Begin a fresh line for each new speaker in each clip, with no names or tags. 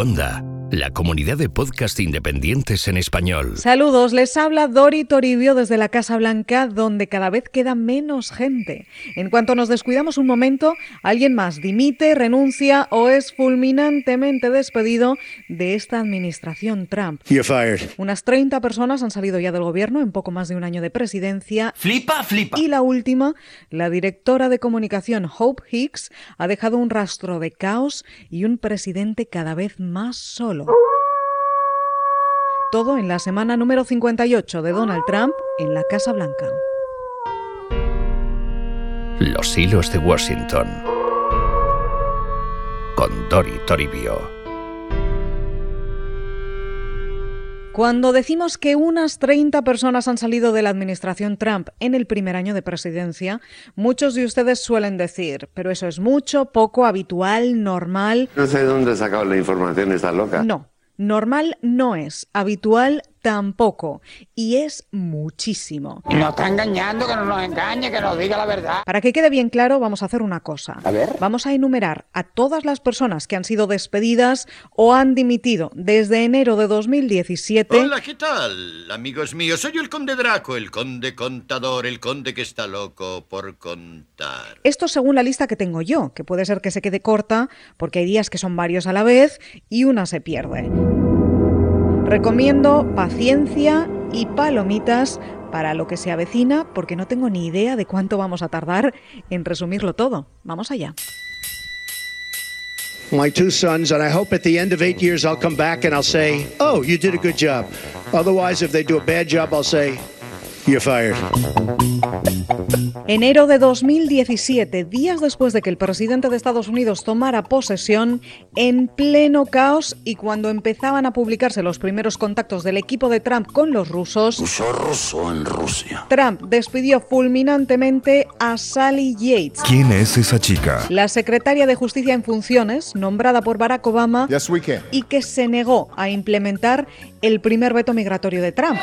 Onda, la comunidad de podcast independientes en español.
Saludos, les habla Dori Toribio desde la Casa Blanca, donde cada vez queda menos gente. En cuanto nos descuidamos un momento, alguien más dimite, renuncia o es fulminantemente despedido de esta administración Trump.
You're fired.
Unas 30 personas han salido ya del gobierno en poco más de un año de presidencia.
Flipa, flipa.
Y la última, la directora de comunicación Hope Hicks, ha dejado un rastro de caos y un presidente cada vez más solo. Todo en la semana número 58 de Donald Trump en la Casa Blanca.
Los hilos de Washington. Con Dori Toribio.
Cuando decimos que unas 30 personas han salido de la administración Trump en el primer año de presidencia, muchos de ustedes suelen decir, pero eso es mucho, poco, habitual, normal.
No sé de dónde ha sacado la información esta loca.
No, normal no es, habitual tampoco, y es muchísimo.
Nos está engañando, que no nos engañe, que nos diga la verdad.
Para que quede bien claro, vamos a hacer una cosa.
A ver.
Vamos a enumerar a todas las personas que han sido despedidas o han dimitido desde enero de 2017.
Hola, ¿qué tal, amigos míos? Soy el conde Draco, el conde contador, el conde que está loco por contar.
Esto según la lista que tengo yo, que puede ser que se quede corta porque hay días que son varios a la vez y una se pierde. Recomiendo paciencia y palomitas para lo que se avecina porque no tengo ni idea de cuánto vamos a tardar en resumirlo todo. Vamos allá.
My two sons, and I hope at the end of eight years I'll come back and I'll say, oh, you did a good job. Otherwise, if they do a bad job, I'll say, you're fired.
Enero de 2017, días después de que el presidente de Estados Unidos tomara posesión, en pleno caos y cuando empezaban a publicarse los primeros contactos del equipo de Trump con los rusos,
Uso ruso en Rusia.
Trump despidió fulminantemente a Sally Yates,
¿Quién es esa chica?
la secretaria de Justicia en funciones, nombrada por Barack Obama,
Yes,
y que se negó a implementar el primer veto migratorio de Trump.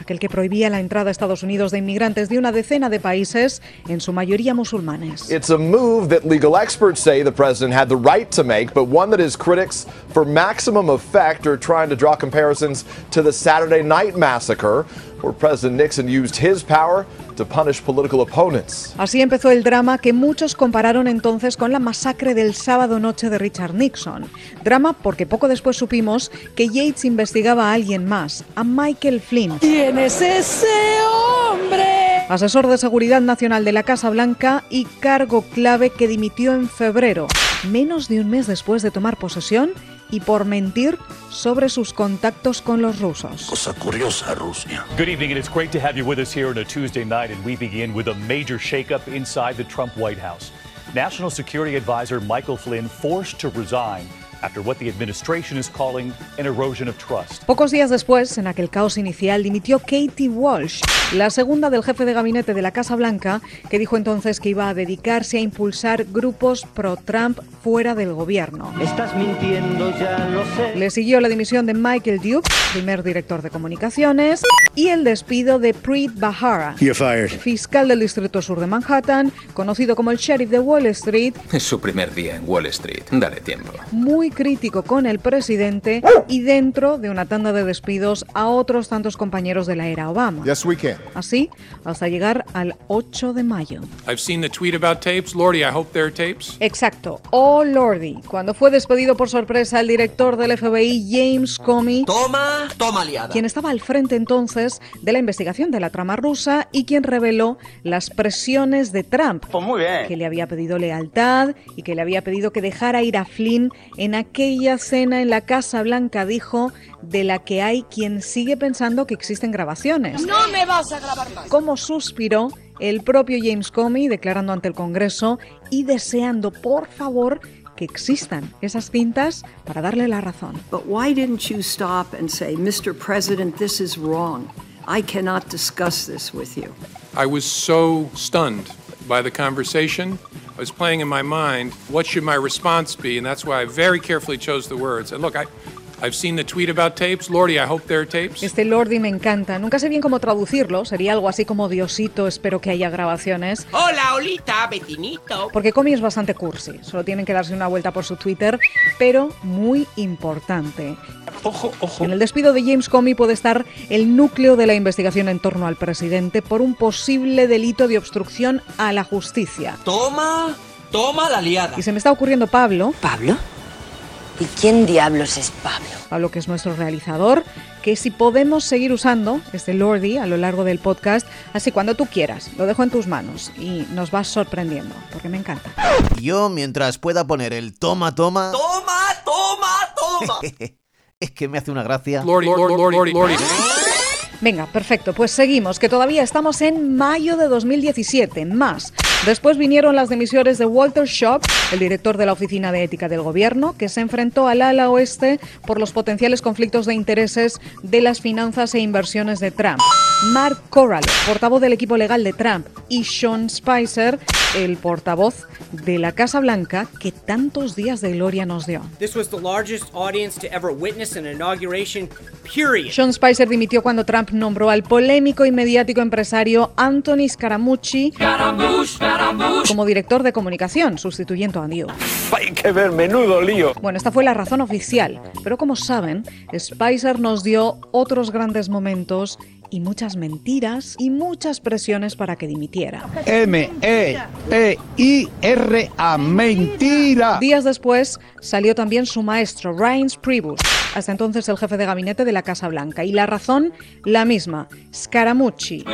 Aquel que prohibía la entrada a Estados Unidos de inmigrantes de una decena de países, en su mayoría musulmanes.
It's a move that legal experts say the president had the right to make, but one that his critics, for maximum effect, are trying to draw comparisons to the Saturday night massacre, where President Nixon used his power to punish political opponents.
Así empezó el drama que muchos compararon entonces con la masacre del sábado noche de Richard Nixon. Drama porque poco después supimos que Yates investigaba a alguien más, a Michael Flynn. ¿Quién es ese hombre? Asesor de Seguridad Nacional de la Casa Blanca y cargo clave que dimitió en febrero, menos de un mes después de tomar posesión y por mentir sobre sus contactos con los rusos.
Cosa curiosa, Rusia.
Good evening, and it's great to have you with us here on a Tuesday night. And we begin with a major shakeup inside the Trump White House. National Security Advisor Michael Flynn forced to resign after what the administration is calling an erosion of trust.
Pocos días después, en aquel caos inicial, dimitió Katie Walsh, la segunda del jefe de gabinete de la Casa Blanca, que dijo entonces que iba a dedicarse a impulsar grupos pro-Trump fuera del gobierno.
Estás mintiendo, ya lo sé.
Le siguió la dimisión de Michael Duke, primer director de comunicaciones, y el despido de Preet
fired.
fiscal del Distrito Sur de Manhattan, conocido como el sheriff de Wall Street,
Es su primer día en Wall Street. Dale tiempo.
muy crítico con el presidente y dentro de una tanda de despidos a otros tantos compañeros de la era Obama.
Yes, we can.
Así, hasta llegar al 8 de mayo.
I've seen the tweet about tapes. Lordy, I hope they're tapes.
Exacto. Oh Lordy, cuando fue despedido por sorpresa el director del FBI, James Comey,
Toma, toma liada.
quien estaba al frente entonces de la investigación de la trama rusa y quien reveló las presiones de Trump,
Pues muy bien.
que le había pedido lealtad y que le había pedido que dejara ir a Flynn en aquella cena en la Casa Blanca, dijo, de la que hay quien sigue pensando que existen grabaciones.
No me vas a grabar más.
Como suspiró el propio James Comey declarando ante el Congreso y deseando, por favor, que existan esas cintas para darle la razón.
But why didn't you stop and say, Mr. President, this is wrong? I cannot discuss this with you.
I was so stunned by the conversation. I was playing in my mind, what should my response be? And that's why I very carefully chose the words. And look, I, I've seen the tweet about tapes. Lordy, I hope they're tapes.
Este Lordi me encanta. Nunca sé bien cómo traducirlo. Sería algo así como Diosito, espero que haya grabaciones.
Hola, Olita, vecinito.
Porque Comi es bastante cursi. Solo tienen que darse una vuelta por su Twitter, pero muy importante.
Ojo, ojo.
En el despido de James Comey puede estar el núcleo de la investigación en torno al presidente por un posible delito de obstrucción a la justicia.
Toma, toma la liada.
Y se me está ocurriendo Pablo.
¿Pablo? ¿Y quién diablos es Pablo?
Pablo, que es nuestro realizador, que si podemos seguir usando este Lordi a lo largo del podcast, así cuando tú quieras, lo dejo en tus manos y nos vas sorprendiendo, porque me encanta.
Yo, mientras pueda poner el toma, toma.
Toma, toma, toma.
es que me hace una gracia.
Lordy, Lordy, Lordy.
Venga, perfecto, pues seguimos, que todavía estamos en mayo de 2017, más. Después vinieron las demisiones de Walter Shop, el director de la Oficina de Ética del Gobierno, que se enfrentó al ala oeste por los potenciales conflictos de intereses de las finanzas e inversiones de Trump. Mark Corral, portavoz del equipo legal de Trump, y Sean Spicer, el portavoz de la Casa Blanca, que tantos días de gloria nos dio. Sean Spicer dimitió cuando Trump nombró al polémico y mediático empresario Anthony Scaramucci como director de comunicación, sustituyendo a Neil.
Hay que ver, menudo lío.
Bueno, esta fue la razón oficial, pero como saben, Spicer nos dio otros grandes momentos y muchas mentiras y muchas presiones para que dimitiera.
M-E-T-I-R-A, mentira.
Días después salió también su maestro, Reince Priebus, hasta entonces el jefe de gabinete de la Casa Blanca. Y la razón, la misma, Scaramucci.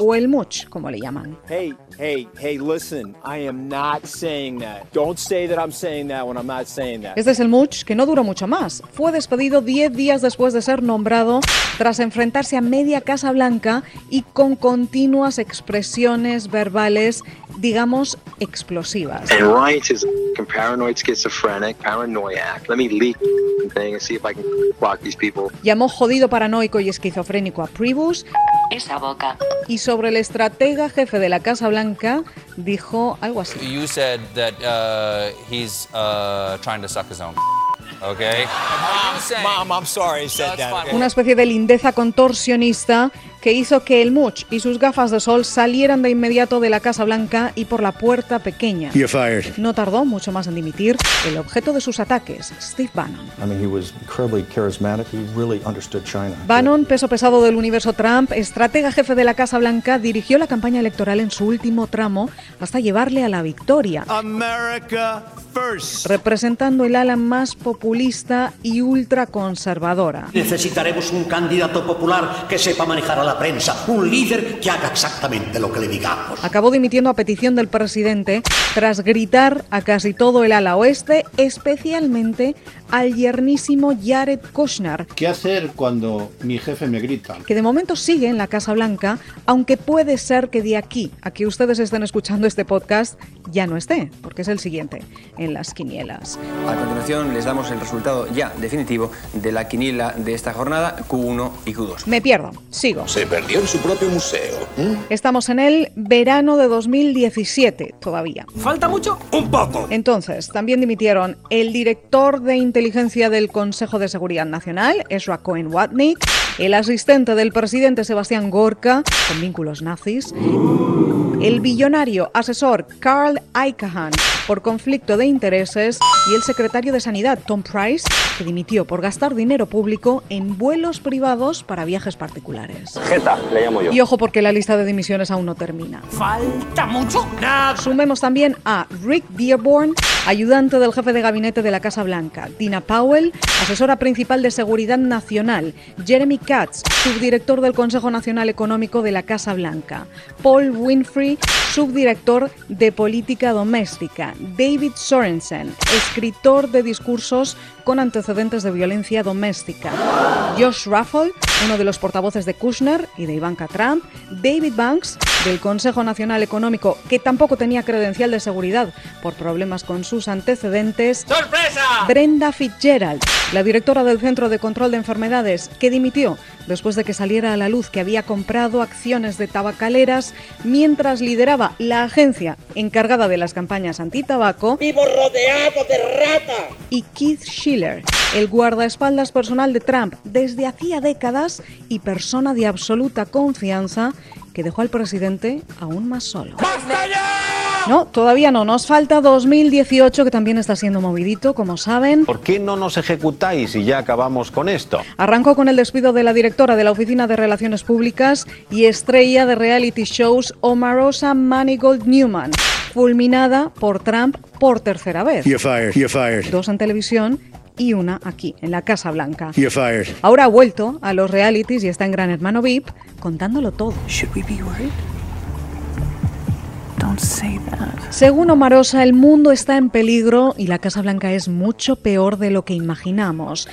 O el Much, como le llaman.
Hey, hey, hey, listen. I am not saying that. Don't say that I'm saying that when I'm not saying that.
Este es el Much, que no duró mucho más. Fue despedido 10 días después de ser nombrado tras enfrentarse a media Casa Blanca y con continuas expresiones verbales, digamos, explosivas. Llamó jodido paranoico y esquizofrénico a Priebus
Esa boca.
y sobre el estratega jefe de la Casa Blanca dijo algo así.
You said that uh, he's uh, trying to suck his own. Okay?
Mom, I'm sorry said that.
Una especie de lindeza contorsionista que hizo que el Much y sus gafas de sol salieran de inmediato de la Casa Blanca y por la puerta pequeña.
You're fired.
No tardó mucho más en dimitir el objeto de sus ataques, Steve Bannon.
I mean, he was incredibly charismatic. He really understood China.
Bannon, peso pesado del universo Trump, estratega jefe de la Casa Blanca, dirigió la campaña electoral en su último tramo hasta llevarle a la victoria,
America first.
representando el ala más populista y ultraconservadora.
Necesitaremos un candidato popular que sepa manejar a la prensa, un líder que haga exactamente lo que le digamos.
Acabó dimitiendo a petición del presidente tras gritar a casi todo el ala oeste, especialmente al yernísimo Jared Kushner,
¿Qué hacer cuando mi jefe me grita?
que de momento sigue en la Casa Blanca, aunque puede ser que de aquí a que ustedes estén escuchando este podcast ya no esté, porque es el siguiente, en las quinielas.
A continuación les damos el resultado ya definitivo de la quiniela de esta jornada Q1 y Q2.
Me pierdo, sigo.
Se perdió en su propio museo.
Estamos en el verano de 2017 todavía.
¿Falta mucho?
Un poco.
Entonces, también dimitieron el director de inteligencia del Consejo de Seguridad Nacional, Ezra Cohen Watnick, el asistente del presidente Sebastián Gorka, con vínculos nazis, el billonario asesor Carl Icahn por conflicto de intereses y el secretario de Sanidad Tom Price, que dimitió por gastar dinero público en vuelos privados para viajes particulares.
Jeta, le llamo yo.
Y ojo porque la lista de dimisiones aún no termina.
¿Falta mucho?
Sumemos también a Rick Dearborn, ayudante del jefe de gabinete de la Casa Blanca, Dina Powell, asesora principal de Seguridad Nacional, Jeremy Katz, subdirector del Consejo Nacional Económico de la Casa Blanca, Paul Winfrey, subdirector de Política Doméstica, David Sorensen, escritor de discursos con antecedentes de violencia doméstica, Josh Raffle, uno de los portavoces de Kushner y de Ivanka Trump, David Banks, del Consejo Nacional Económico, que tampoco tenía credencial de seguridad por problemas con sus antecedentes,
¡Sorpresa!
Brenda Fitzgerald, la directora del Centro de Control de Enfermedades, que dimitió después de que saliera a la luz que había comprado acciones de tabacaleras mientras lideraba la agencia encargada de las campañas antitabaco.
¡Vivo rodeado de rata!
Y Keith Schiller, el guardaespaldas personal de Trump desde hacía décadas y persona de absoluta confianza que dejó al presidente aún más solo.
¡Basta ya!
No, todavía no. Nos falta 2018, que también está siendo movidito, como saben.
¿Por qué no nos ejecutáis y ya acabamos con esto?
Arrancó con el despido de la directora de la Oficina de Relaciones Públicas y estrella de reality shows Omarosa Manigold Newman, fulminada por Trump por tercera vez.
You're fired. You're fired.
Dos en televisión y una aquí, en la Casa Blanca.
You're fired.
Ahora ha vuelto a los realities y está en Gran Hermano VIP contándolo todo. Según Omarosa, el mundo está en peligro y la Casa Blanca es mucho peor de lo que imaginamos.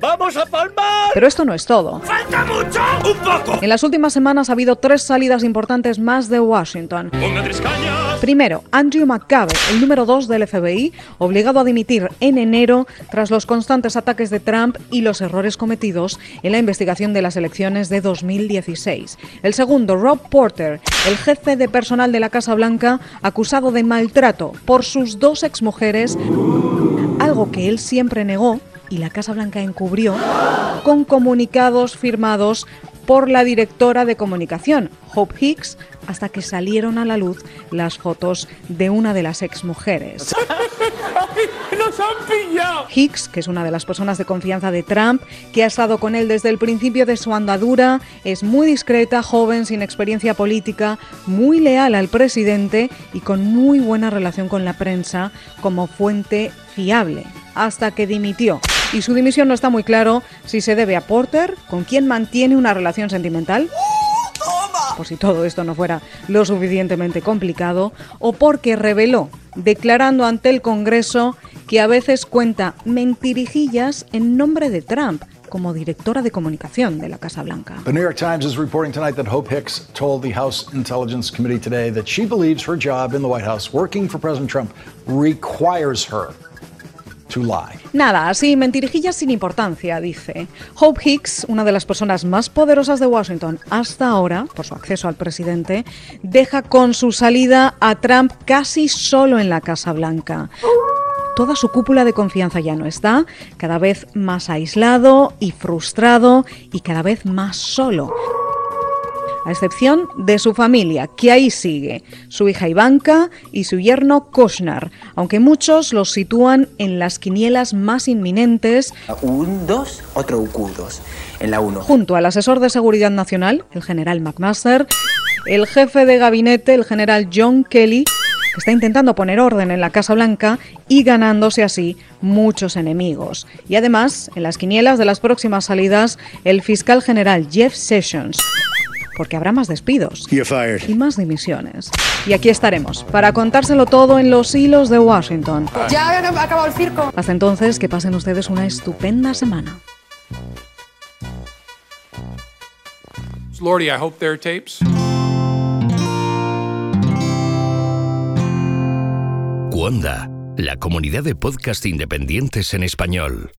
¡Vamos a palmar!
Pero esto no es todo.
¡Falta mucho! ¡Un poco!
En las últimas semanas ha habido tres salidas importantes más de Washington.
¡Ponga tres cañas!
Primero, Andrew McCabe, el número 2 del FBI, obligado a dimitir en enero tras los constantes ataques de Trump y los errores cometidos en la investigación de las elecciones de 2016. El segundo, Rob Porter, el jefe de personal de la Casa Blanca, acusado de maltrato por sus dos exmujeres, algo que él siempre negó y la Casa Blanca encubrió con comunicados firmados por la directora de comunicación, Hope Hicks, hasta que salieron a la luz las fotos de una de las exmujeres.
¡Nos han pillado!
Hicks, que es una de las personas de confianza de Trump, que ha estado con él desde el principio de su andadura, es muy discreta, joven, sin experiencia política, muy leal al presidente y con muy buena relación con la prensa como fuente fiable, hasta que dimitió. Y su dimisión no está muy claro si se debe a Porter, con quien mantiene una relación sentimental, por si todo esto no fuera lo suficientemente complicado, o porque reveló, declarando ante el Congreso, que a veces cuenta mentirijillas en nombre de Trump como directora de comunicación de la Casa Blanca.
The New York Times is reporting tonight that Hope Hicks told the House Intelligence Committee today that she believes her job in the White House working for President Trump requires her
Nada, así mentirijillas sin importancia, dice. Hope Hicks, una de las personas más poderosas de Washington hasta ahora, por su acceso al presidente, deja con su salida a Trump casi solo en la Casa Blanca. Toda su cúpula de confianza ya no está, cada vez más aislado y frustrado y cada vez más solo a excepción de su familia, que ahí sigue, su hija Ivanka y su yerno Kushner, aunque muchos los sitúan en las quinielas más inminentes.
Un 2, otro UQ2. En la 1.
Junto al asesor de seguridad nacional, el general McMaster, el jefe de gabinete, el general John Kelly, que está intentando poner orden en la Casa Blanca y ganándose así muchos enemigos. Y además, en las quinielas de las próximas salidas, el fiscal general Jeff Sessions porque habrá más despidos y más dimisiones. Y aquí estaremos para contárselo todo en los hilos de Washington.
Ya ha acabado el circo.
Hasta entonces, que pasen ustedes una estupenda semana.
Lordy, I hope there are tapes.
Cuonda, la comunidad de podcast independientes en español.